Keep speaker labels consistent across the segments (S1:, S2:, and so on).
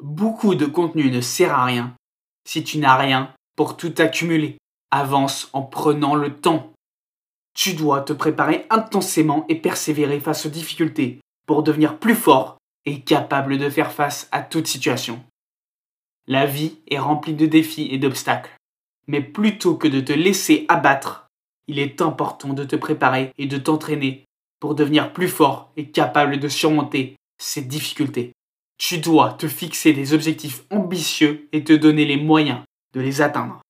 S1: Beaucoup de contenu ne sert à rien si tu n'as rien pour tout accumuler. Avance en prenant le temps. Tu dois te préparer intensément et persévérer face aux difficultés pour devenir plus fort et capable de faire face à toute situation. La vie est remplie de défis et d'obstacles. Mais plutôt que de te laisser abattre, il est important de te préparer et de t'entraîner pour devenir plus fort et capable de surmonter ces difficultés. Tu dois te fixer des objectifs ambitieux et te donner les moyens de les atteindre.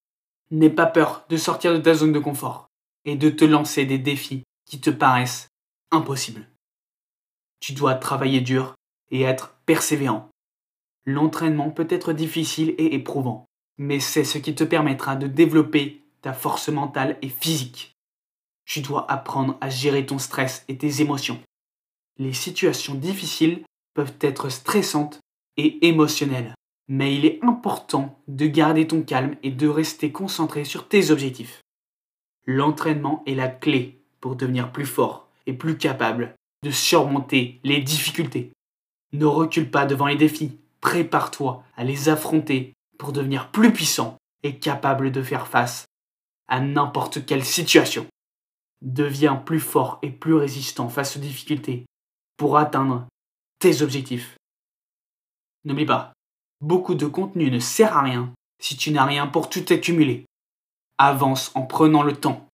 S1: N'aie pas peur de sortir de ta zone de confort et de te lancer des défis qui te paraissent impossibles. Tu dois travailler dur et être persévérant. L'entraînement peut être difficile et éprouvant, mais c'est ce qui te permettra de développer ta force mentale et physique. Tu dois apprendre à gérer ton stress et tes émotions. Les situations difficiles peuvent être stressantes et émotionnelles, mais il est important de garder ton calme et de rester concentré sur tes objectifs. L'entraînement est la clé pour devenir plus fort et plus capable de surmonter les difficultés. Ne recule pas devant les défis, prépare-toi à les affronter pour devenir plus puissant et capable de faire face à n'importe quelle situation. Deviens plus fort et plus résistant face aux difficultés pour atteindre tes objectifs. N'oublie pas, beaucoup de contenu ne sert à rien si tu n'as rien pour tout accumuler. Avance en prenant le temps.